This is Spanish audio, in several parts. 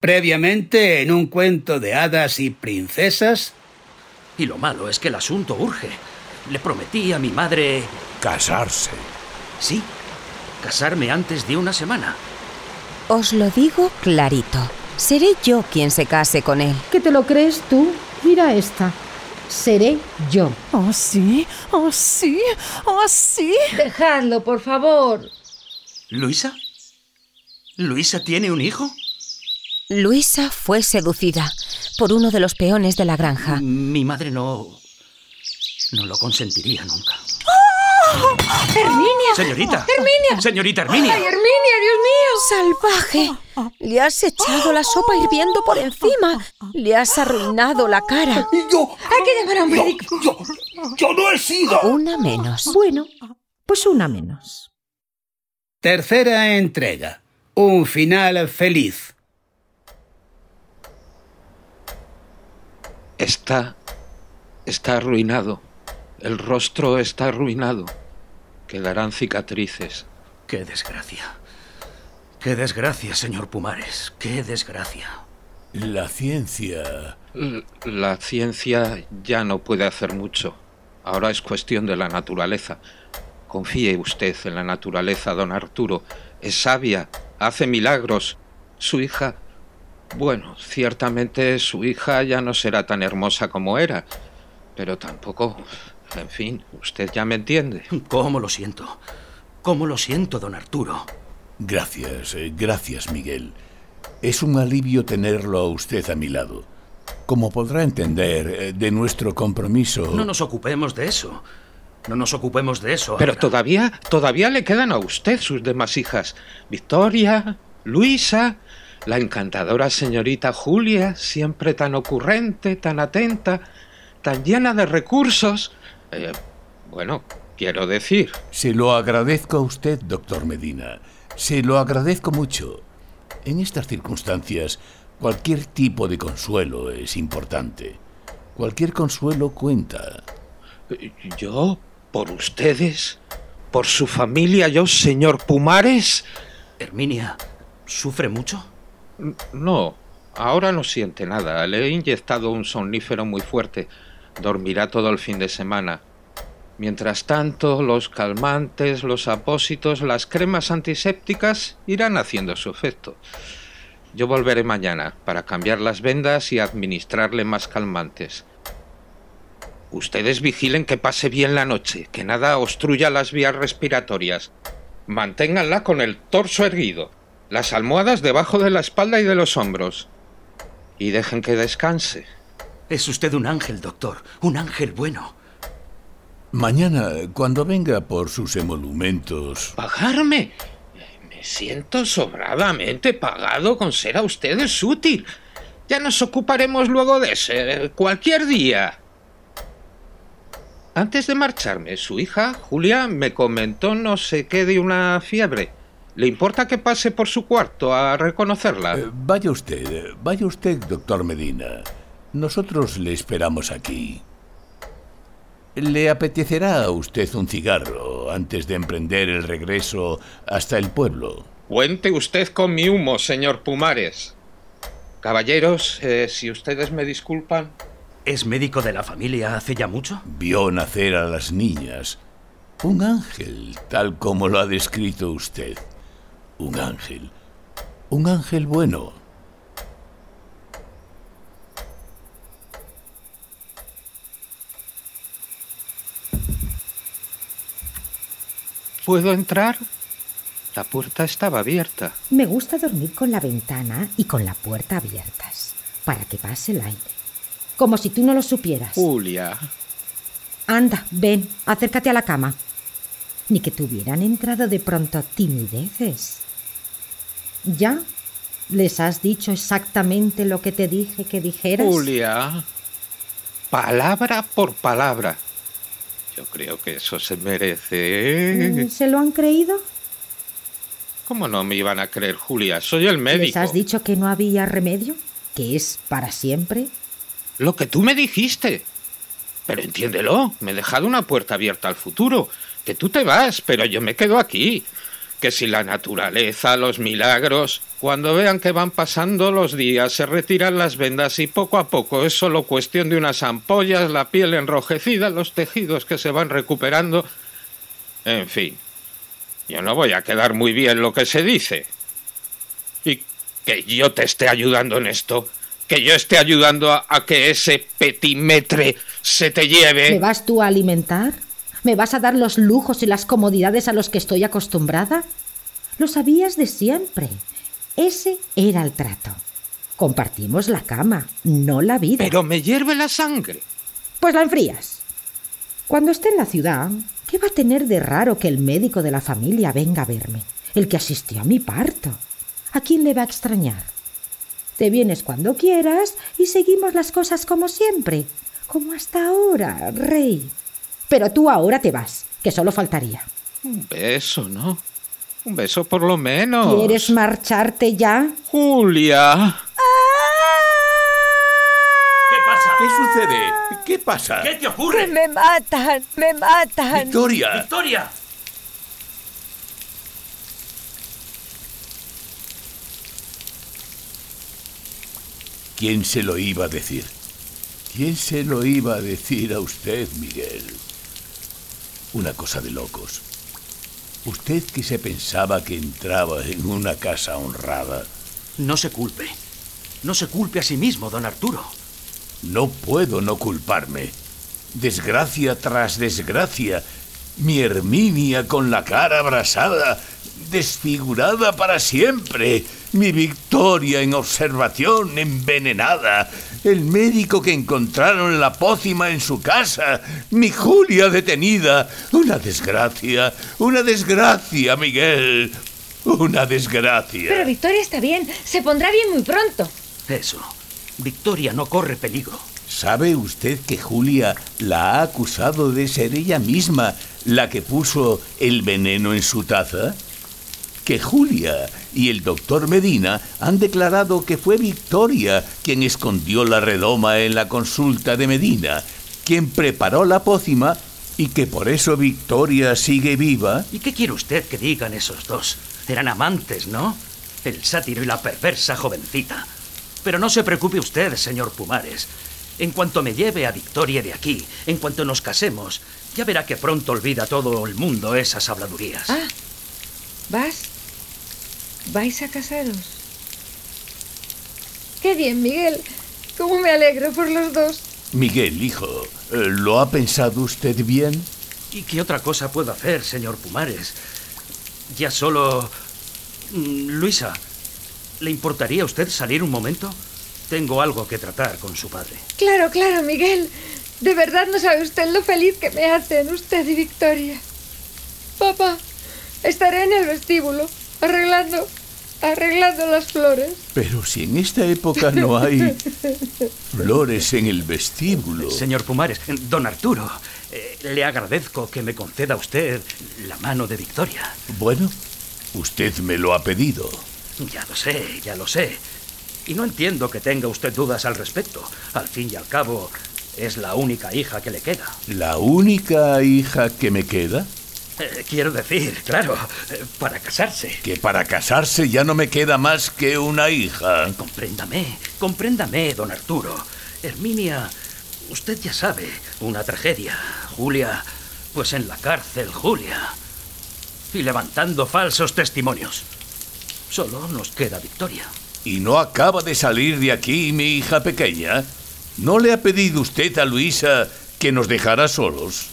Previamente en un cuento de hadas y princesas. Y lo malo es que el asunto urge. Le prometí a mi madre... Casarse. Sí, casarme antes de una semana. Os lo digo clarito. Seré yo quien se case con él. ¿Que te lo crees tú? Mira esta. Seré yo. ¿Oh, sí? ¿Oh, sí? ¿Oh, sí? Dejadlo, por favor. ¿Luisa? ¿Luisa tiene un hijo? Luisa fue seducida por uno de los peones de la granja. Mi madre no... no lo consentiría nunca. ¡Herminia! Señorita. ¡Herminia! Señorita Herminia. ¡Ay, Herminia, Dios mío! ¡Salvaje! Le has echado la sopa hirviendo por encima. Le has arruinado la cara. Yo. Hay que llamar a un médico. Yo, yo no he sido. Una menos. Bueno, pues una menos. Tercera entrega. Un final feliz. Está. está arruinado. El rostro está arruinado. Quedarán cicatrices. Qué desgracia. Qué desgracia, señor Pumares. Qué desgracia. La ciencia. L- La ciencia ya no puede hacer mucho. Ahora es cuestión de la naturaleza. Confíe usted en la naturaleza, don Arturo. Es sabia, hace milagros. Su hija... Bueno, ciertamente su hija ya no será tan hermosa como era. Pero tampoco... En fin, usted ya me entiende. ¿Cómo lo siento? ¿Cómo lo siento, don Arturo? Gracias, eh, gracias, Miguel. Es un alivio tenerlo a usted a mi lado. Como podrá entender, eh, de nuestro compromiso... No nos ocupemos de eso. No nos ocupemos de eso. Pero ahora. todavía, todavía le quedan a usted sus demás hijas. Victoria, Luisa, la encantadora señorita Julia, siempre tan ocurrente, tan atenta, tan llena de recursos. Eh, bueno, quiero decir, Se lo agradezco a usted, doctor Medina. Se lo agradezco mucho. En estas circunstancias, cualquier tipo de consuelo es importante. Cualquier consuelo cuenta. yo, por ustedes, por su familia, yo, señor Pumares. Herminia, ¿sufre mucho? No, ahora no siente nada. Le he inyectado un somnífero muy fuerte. Dormirá todo el fin de semana. Mientras tanto, los calmantes, los apósitos, las cremas antisépticas irán haciendo su efecto. Yo volveré mañana para cambiar las vendas y administrarle más calmantes. Ustedes vigilen que pase bien la noche, que nada obstruya las vías respiratorias. Manténganla con el torso erguido, las almohadas debajo de la espalda y de los hombros. Y dejen que descanse. Es usted un ángel, doctor. Un ángel bueno. Mañana, cuando venga por sus emolumentos... ¿Pagarme? Me siento sobradamente pagado con ser a ustedes útil. Ya nos ocuparemos luego de ese cualquier día. Antes de marcharme, su hija, Julia, me comentó no sé qué de una fiebre. ¿Le importa que pase por su cuarto a reconocerla? Eh, vaya usted, vaya usted, doctor Medina. Nosotros le esperamos aquí. ¿Le apetecerá a usted un cigarro antes de emprender el regreso hasta el pueblo? Cuente usted con mi humo, señor Pumares. Caballeros, eh, si ustedes me disculpan. ¿Es médico de la familia hace ya mucho? Vio nacer a las niñas. Un ángel, tal como lo ha descrito usted. Un ángel. Un ángel bueno. ¿Puedo entrar? La puerta estaba abierta. Me gusta dormir con la ventana y con la puerta abiertas, para que pase el aire. Como si tú no lo supieras. Julia. Anda, ven, acércate a la cama. Ni que te hubieran entrado de pronto timideces. ¿Ya? ¿Les has dicho exactamente lo que te dije que dijeras? Julia. Palabra por palabra. Yo creo que eso se merece. Mm, ¿Se lo han creído? ¿Cómo no me iban a creer, Julia? Soy el ¿Les médico. has dicho que no había remedio? ¿Que es para siempre? Lo que tú me dijiste. Pero entiéndelo, me he dejado una puerta abierta al futuro. Que tú te vas, pero yo me quedo aquí. Que si la naturaleza, los milagros. Cuando vean que van pasando los días, se retiran las vendas y poco a poco es solo cuestión de unas ampollas, la piel enrojecida, los tejidos que se van recuperando. En fin, yo no voy a quedar muy bien lo que se dice. Y que yo te esté ayudando en esto, que yo esté ayudando a, que ese petimetre se te lleve. ¿Me vas tú a alimentar? ¿Me vas a dar los lujos y las comodidades a los que estoy acostumbrada? Lo sabías de siempre. Ese era el trato. Compartimos la cama, no la vida. Pero me hierve la sangre. Pues la enfrías. Cuando esté en la ciudad, ¿qué va a tener de raro que el médico de la familia venga a verme? El que asistió a mi parto. ¿A quién le va a extrañar? Te vienes cuando quieras y seguimos las cosas como siempre, como hasta ahora, rey. Pero tú ahora te vas, que solo faltaría. Un beso, ¿no? Un beso por lo menos. ¿Quieres marcharte ya? Julia. ¿Qué pasa? ¿Qué sucede? ¿Qué pasa? ¿Qué te ocurre? Me matan, me matan. Victoria. Victoria. ¿Quién se lo iba a decir? ¿Quién se lo iba a decir a usted, Miguel? Una cosa de locos. Usted que se pensaba que entraba en una casa honrada, No se culpe. No se culpe a sí mismo, don Arturo. no puedo no culparme. Desgracia tras desgracia. Mi Herminia con la cara abrasada, desfigurada para siempre. Mi Victoria en observación, envenenada. El médico que encontraron la pócima en su casa. Mi Julia detenida. Una desgracia, una desgracia, Miguel. Una desgracia. Pero Victoria está bien, se pondrá bien muy pronto. Eso. Victoria no corre peligro. ¿Sabe usted que Julia la ha acusado de ser ella misma la que puso el veneno en su taza? Que Julia y el doctor Medina han declarado que fue Victoria quien escondió la redoma en la consulta de Medina, quien preparó la pócima y que por eso Victoria sigue viva. ¿Y qué quiere usted que digan esos dos? Eran amantes, ¿no? El sátiro y la perversa jovencita. Pero no se preocupe usted, señor Pumares. En cuanto me lleve a Victoria de aquí, en cuanto nos casemos, ya verá que pronto olvida todo el mundo esas habladurías. Ah, ¿vas? ¿Vais a casaros? Qué bien, Miguel. Cómo me alegro por los dos. Miguel, hijo, eh, ¿lo ha pensado usted bien? ¿Y qué otra cosa puedo hacer, señor Pumares? Ya solo... Mm, Luisa, ¿le importaría a usted salir un momento? Tengo algo que tratar con su padre. Claro, claro, Miguel. De verdad no sabe usted lo feliz que me hacen usted y Victoria. Papá, estaré en el vestíbulo, arreglando, arreglando las flores. Pero si en esta época no hay flores en el vestíbulo. Señor Pumares, don Arturo, eh, le agradezco que me conceda usted la mano de Victoria. Bueno, usted me lo ha pedido. Ya lo sé, ya lo sé. Y no entiendo que tenga usted dudas al respecto. Al fin y al cabo, es la única hija que le queda. ¿La única hija que me queda? Eh, quiero decir, claro, eh, para casarse. Que para casarse ya no me queda más que una hija. Compréndame, compréndame, don Arturo. Herminia, usted ya sabe, una tragedia. Julia, pues en la cárcel, Julia. Y levantando falsos testimonios. Solo nos queda Victoria. ¿Y no acaba de salir de aquí mi hija pequeña? ¿No le ha pedido usted a Luisa que nos dejara solos?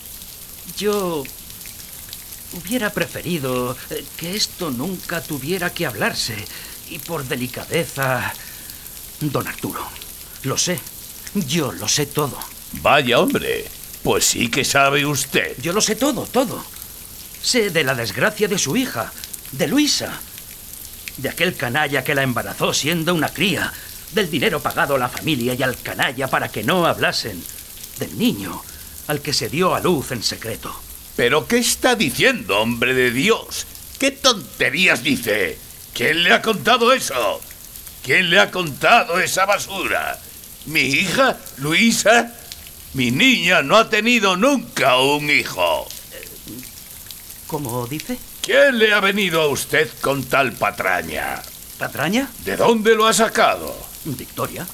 Yo hubiera preferido eh, que esto nunca tuviera que hablarse. Y por delicadeza... Don Arturo, lo sé. Yo lo sé todo. Vaya hombre, pues sí que sabe usted. Yo lo sé todo, todo. Sé de la desgracia de su hija, de Luisa, de aquel canalla que la embarazó siendo una cría, del dinero pagado a la familia y al canalla para que no hablasen, del niño al que se dio a luz en secreto. ¿Pero qué está diciendo, hombre de Dios? ¿Qué tonterías dice? ¿Quién le ha contado eso? ¿Quién le ha contado esa basura? ¿Mi hija, Luisa? Mi niña no ha tenido nunca un hijo. ¿Cómo dice? ¿Quién le ha venido a usted con tal patraña? ¿Patraña? ¿De dónde lo ha sacado? Victoria.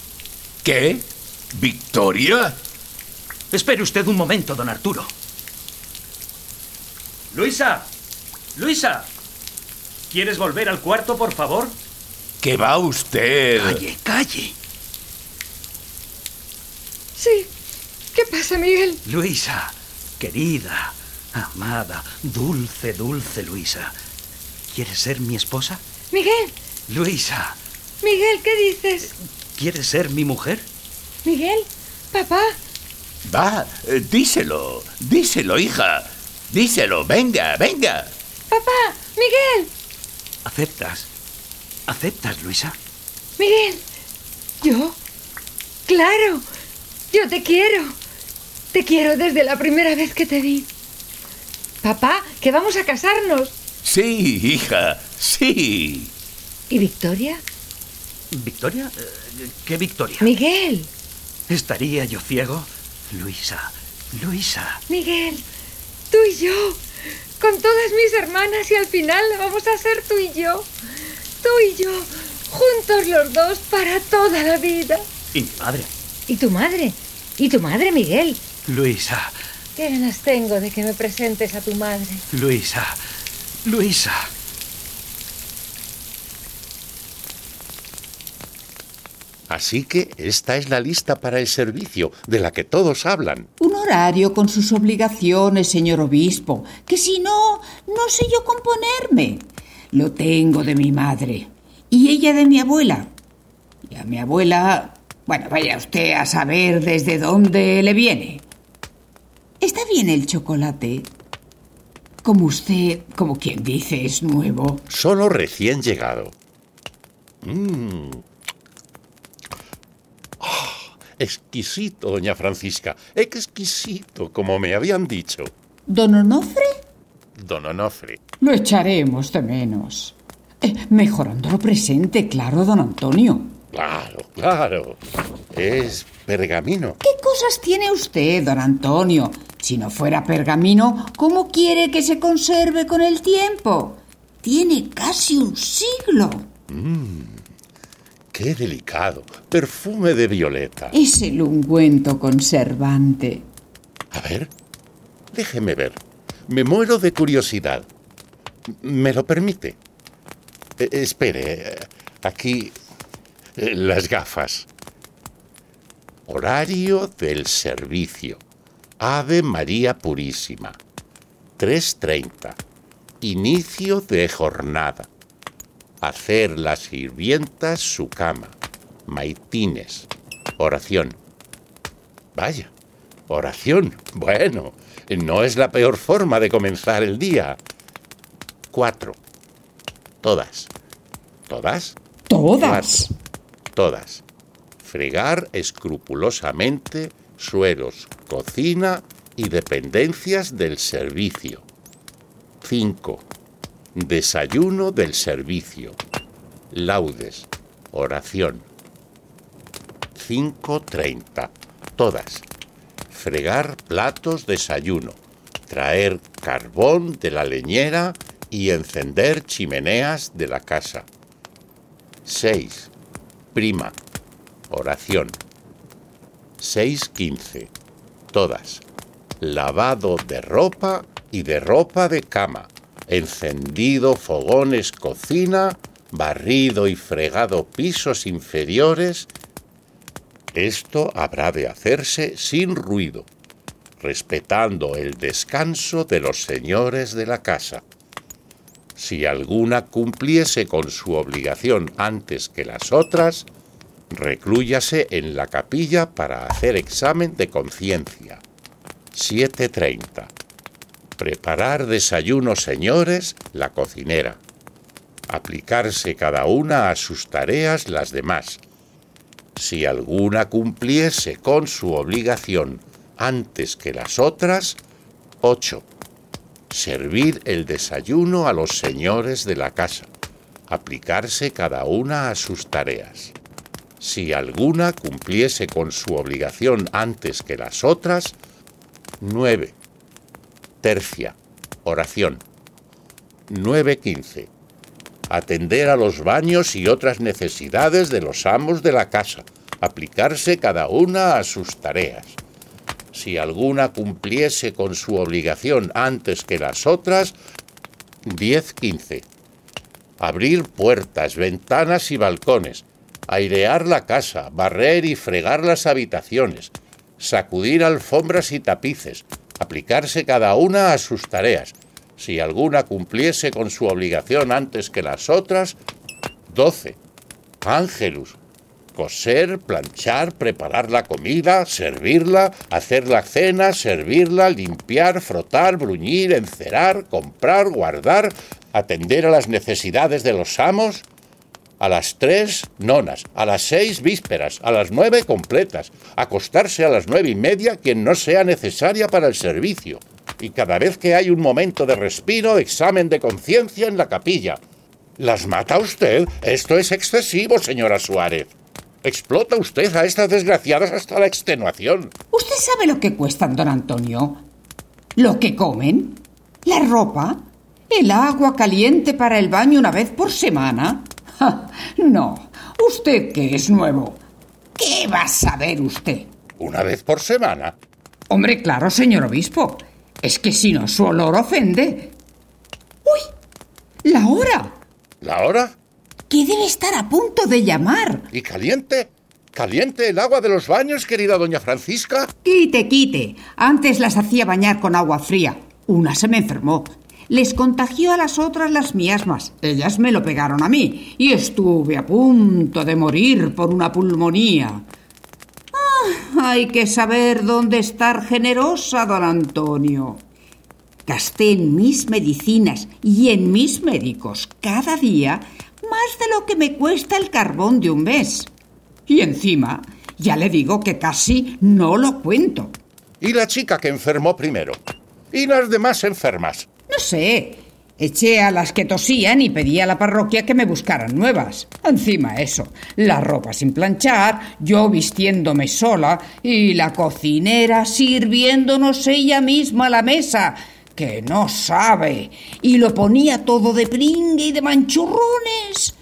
¿Qué? ¿Victoria? Espere usted un momento, don Arturo. Luisa. Luisa. ¿Quieres volver al cuarto, por favor? ¿Qué va usted? Calle, calle. Sí. ¿Qué pasa, Miguel? Luisa, querida, amada, dulce, dulce Luisa. ¿Quieres ser mi esposa? Miguel, Luisa, Miguel, ¿qué dices? ¿quieres ser mi mujer? Miguel, papá, Va, eh, díselo, díselo, hija. Díselo, venga, venga. papá, Miguel, ¿Aceptas? ¿Aceptas, Luisa? Miguel. ¿Yo? Claro, yo te quiero. Te quiero desde la primera vez que te vi. Papá, que vamos a casarnos. Sí, hija, sí. ¿Y Victoria? ¿Victoria? Eh, ¿Qué Victoria? Miguel, ¿Estaría yo ciego? Luisa, Luisa. Miguel, tú y yo, con todas mis hermanas y al final vamos a ser tú y yo. Tú y yo, juntos los dos para toda la vida. ¿Y mi madre? ¿Y tu madre? ¿Y tu madre, Miguel? Luisa, Qué ganas tengo de que me presentes a tu madre. Luisa, Luisa. Así que esta es la lista para el servicio, de la que todos hablan. Un horario con sus obligaciones, señor obispo, que si no, no sé yo componerme. Lo tengo de mi madre y ella de mi abuela. Y a mi abuela, bueno, vaya usted a saber desde dónde le viene. ¿Está bien el chocolate? Como usted, como quien dice, es nuevo. Solo recién llegado. Mm. Exquisito, doña Francisca. Exquisito, como me habían dicho. ¿Don Onofre? Don Onofre. Lo echaremos de menos. Eh, mejorándolo presente, claro, don Antonio. Claro, claro. Es pergamino. ¿Qué cosas tiene usted, don Antonio? Si no fuera pergamino, ¿cómo quiere que se conserve con el tiempo? Tiene casi un siglo. Qué delicado. Perfume de violeta. Es el ungüento conservante. A ver, déjeme ver. Me muero de curiosidad. ¿Me lo permite? Eh, espere, eh, aquí eh, las gafas. Horario del servicio. Ave María Purísima. 3.30. Inicio de jornada. Hacer las sirvientas su cama. Maitines. Oración. Vaya, oración. Bueno, no es la peor forma de comenzar el día. Cuatro. Todas. ¿Todas? Todas. Cuatro. Todas. Fregar escrupulosamente suelos, cocina y dependencias del servicio. 5. Desayuno del servicio. Laudes. Oración. 5.30. Todas. Fregar platos desayuno. Traer carbón de la leñera y encender chimeneas de la casa. 6. Prima. Oración. 6.15. Todas. Lavado de ropa y de ropa de cama. Encendido fogones cocina, barrido y fregado pisos inferiores. Esto habrá de hacerse sin ruido, respetando el descanso de los señores de la casa. Si alguna cumpliese con su obligación antes que las otras, reclúyase en la capilla para hacer examen de conciencia. 7.30. Preparar desayuno, señores, la cocinera. Aplicarse cada una a sus tareas las demás. Si alguna cumpliese con su obligación antes que las otras, 8. Servir el desayuno a los señores de la casa. Aplicarse cada una a sus tareas. Si alguna cumpliese con su obligación antes que las otras, 9. Tercia. Oración. 9.15. Atender a los baños y otras necesidades de los amos de la casa. Aplicarse cada una a sus tareas. Si alguna cumpliese con su obligación antes que las otras, 10.15. Abrir puertas, ventanas y balcones. Airear la casa, barrer y fregar las habitaciones. Sacudir alfombras y tapices. Aplicarse cada una a sus tareas si alguna cumpliese con su obligación antes que las otras, 12. Ángelus. Coser, planchar, preparar la comida, servirla, hacer la cena, servirla, limpiar, frotar, bruñir, encerar, comprar, guardar, atender a las necesidades de los amos. A las tres, nonas. A las seis, vísperas. A las nueve, completas. Acostarse a las nueve y media quien no sea necesaria para el servicio y cada vez que hay un momento de respiro, examen de conciencia en la capilla. ¿Las mata usted? Esto es excesivo, señora Suárez. Explota usted a estas desgraciadas hasta la extenuación. ¿Usted sabe lo que cuestan, don Antonio? ¿Lo que comen? ¿La ropa? ¿El agua caliente para el baño una vez por semana? no, usted que es nuevo. ¿Qué va a saber usted? ¿Una vez por semana? Hombre, claro, señor obispo. Es que si no, su olor ofende. ¡Uy! ¡La hora! ¿La hora? ¿Qué debe estar a punto de llamar? ¿Y caliente? ¿Caliente el agua de los baños, querida doña Francisca? Quite, quite. Antes las hacía bañar con agua fría. Una se me enfermó. Les contagió a las otras las miasmas. Ellas me lo pegaron a mí y estuve a punto de morir por una pulmonía. Hay que saber dónde estar generosa, don Antonio. Gasté en mis medicinas y en mis médicos cada día más de lo que me cuesta el carbón de un mes. Y encima, ya le digo que casi no lo cuento. ¿Y la chica que enfermó primero? ¿Y las demás enfermas? No sé. Eché a las que tosían y pedí a la parroquia que me buscaran nuevas. Encima eso, la ropa sin planchar, yo vistiéndome sola y la cocinera sirviéndonos ella misma a la mesa, que no sabe, y lo ponía todo de pringue y de manchurrones.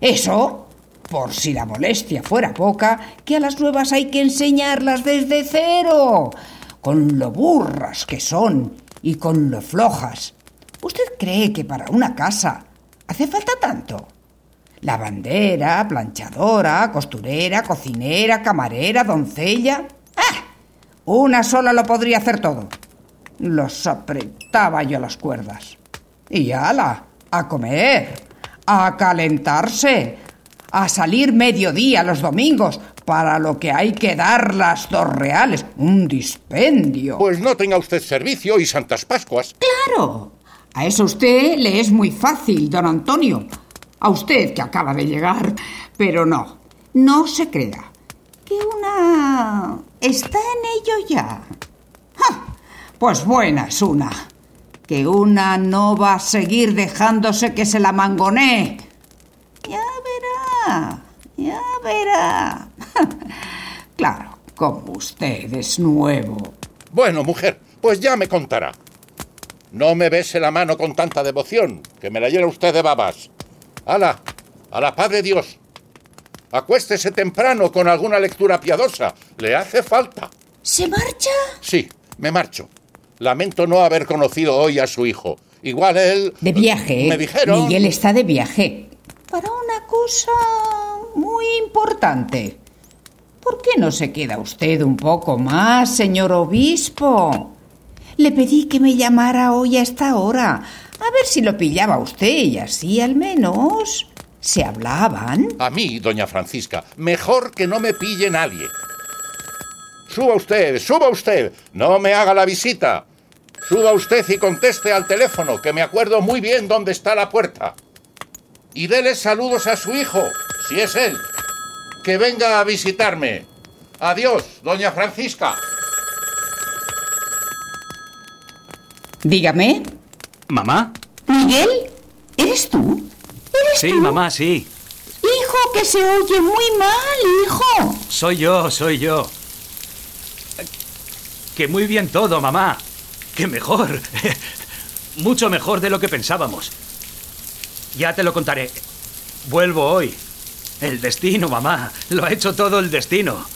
Eso, por si la molestia fuera poca, que a las nuevas hay que enseñarlas desde cero, con lo burras que son y con lo flojas ¿Usted cree que para una casa hace falta tanto? Lavandera, planchadora, costurera, cocinera, camarera, doncella. ¡Ah! Una sola lo podría hacer todo. Los apretaba yo las cuerdas. Y ala, a comer, a calentarse, a salir mediodía los domingos, para lo que hay que dar las dos reales. Un dispendio. Pues no tenga usted servicio y Santas Pascuas. Claro, a eso usted le es muy fácil, don Antonio. A usted que acaba de llegar. Pero no, no se crea. Que una... está en ello ya. Pues buena es una. Que una no va a seguir dejándose que se la mangonee. Ya verá, ya verá. claro, como usted es nuevo. Bueno, mujer, pues ya me contará. No me bese la mano con tanta devoción, que me la llena usted de babas. ¡Hala! ¡A la Padre Dios! Acuéstese temprano con alguna lectura piadosa. Le hace falta. ¿Se marcha? Sí, me marcho. Lamento no haber conocido hoy a su hijo. Igual él... De viaje. Me dijeron... Miguel está de viaje. Para una cosa muy importante. ¿Por qué no se queda usted un poco más, señor obispo? Le pedí que me llamara hoy a esta hora, a ver si lo pillaba usted y así al menos se hablaban. A mí, doña Francisca, mejor que no me pille nadie. Suba usted, suba usted, no me haga la visita. Suba usted y conteste al teléfono, que me acuerdo muy bien dónde está la puerta. Y dele saludos a su hijo, si es él. Que venga a visitarme. Adiós, doña Francisca. Dígame. ¿Mamá? ¿Miguel? ¿Eres tú? ¿Eres sí, mamá, sí. Hijo, que se oye muy mal, hijo. Soy yo, soy yo. Que muy bien todo, mamá. Que mejor. mucho mejor de lo que pensábamos. Ya te lo contaré. Vuelvo hoy. El destino, mamá. Lo ha hecho todo el destino.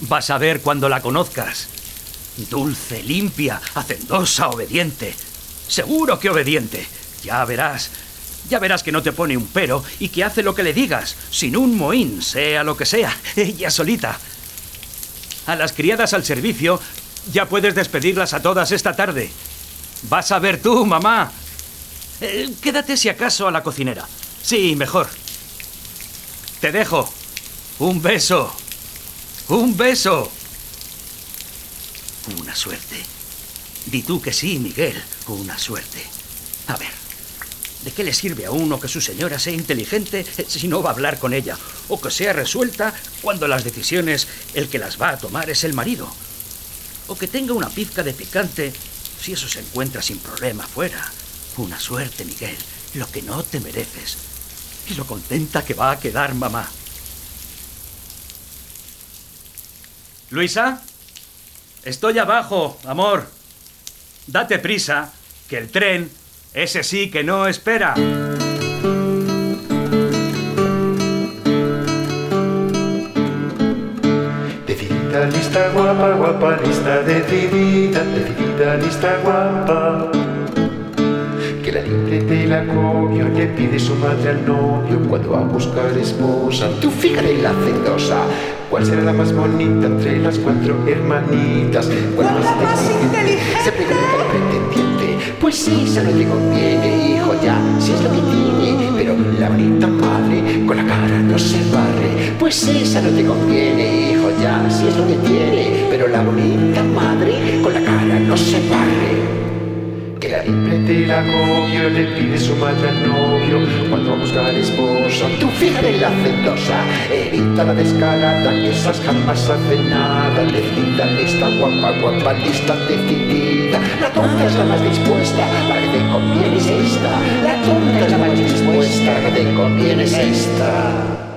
Vas a ver cuando la conozcas. Dulce, limpia, hacendosa, obediente. Seguro que obediente. Ya verás. Ya verás que no te pone un pero y que hace lo que le digas, sin un mohín, sea lo que sea, ella solita. A las criadas al servicio ya puedes despedirlas a todas esta tarde. Vas a ver tú, mamá. Eh, quédate si acaso a la cocinera. Sí, mejor. Te dejo. Un beso. Un beso. Una suerte. Di tú que sí, Miguel. Una suerte. A ver, ¿de qué le sirve a uno que su señora sea inteligente si no va a hablar con ella? O que sea resuelta cuando las decisiones el que las va a tomar es el marido. O que tenga una pizca de picante si eso se encuentra sin problema fuera. Una suerte, Miguel. Lo que no te mereces. Y lo contenta que va a quedar mamá. Luisa, estoy abajo, amor. Date prisa, que el tren, ese sí que no espera. Decidida, lista, guapa, guapa, lista, decidida, decidida, lista, guapa. La le pide su madre al novio cuando va a buscar esposa. Tú fíjate la hacendosa. ¿Cuál será la más bonita entre las cuatro hermanitas? ¿Cuál más inteligente? Se pregunta el pretendiente. Pues esa no le conviene, hijo, ya, si es lo que tiene. Pero la bonita madre con la cara no se barre. Pues esa no te conviene, hijo, ya, si es lo que tiene. Pero la bonita madre con la cara no se barre. La acobio le pide su madre al novio cuando va a buscar esposa. Tú fíjate la hacendosa, evita la descarada, esas jamás hacen nada. Decidida, lista, guapa, guapa, lista, decidida. La tonta es la más dispuesta, la que te conviene es esta. La tonta es la más dispuesta, la que te conviene es esta.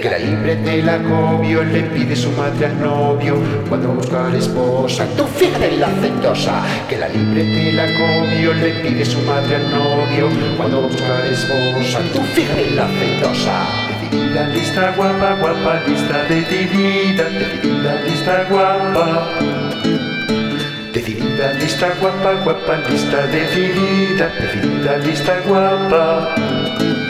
Que la libre del acobio le pide su madre al novio cuando va a buscar esposa. Tú fíjate la hacendosa, que la libre del acobio le pide su madre al novio cuando va a buscar esposa. Tú fíjate la hacendosa. Decidida, lista, guapa, guapa, lista, decidida, decidida, lista, guapa. Decidida, lista, guapa, guapa, lista, decidida, decidida, lista, guapa.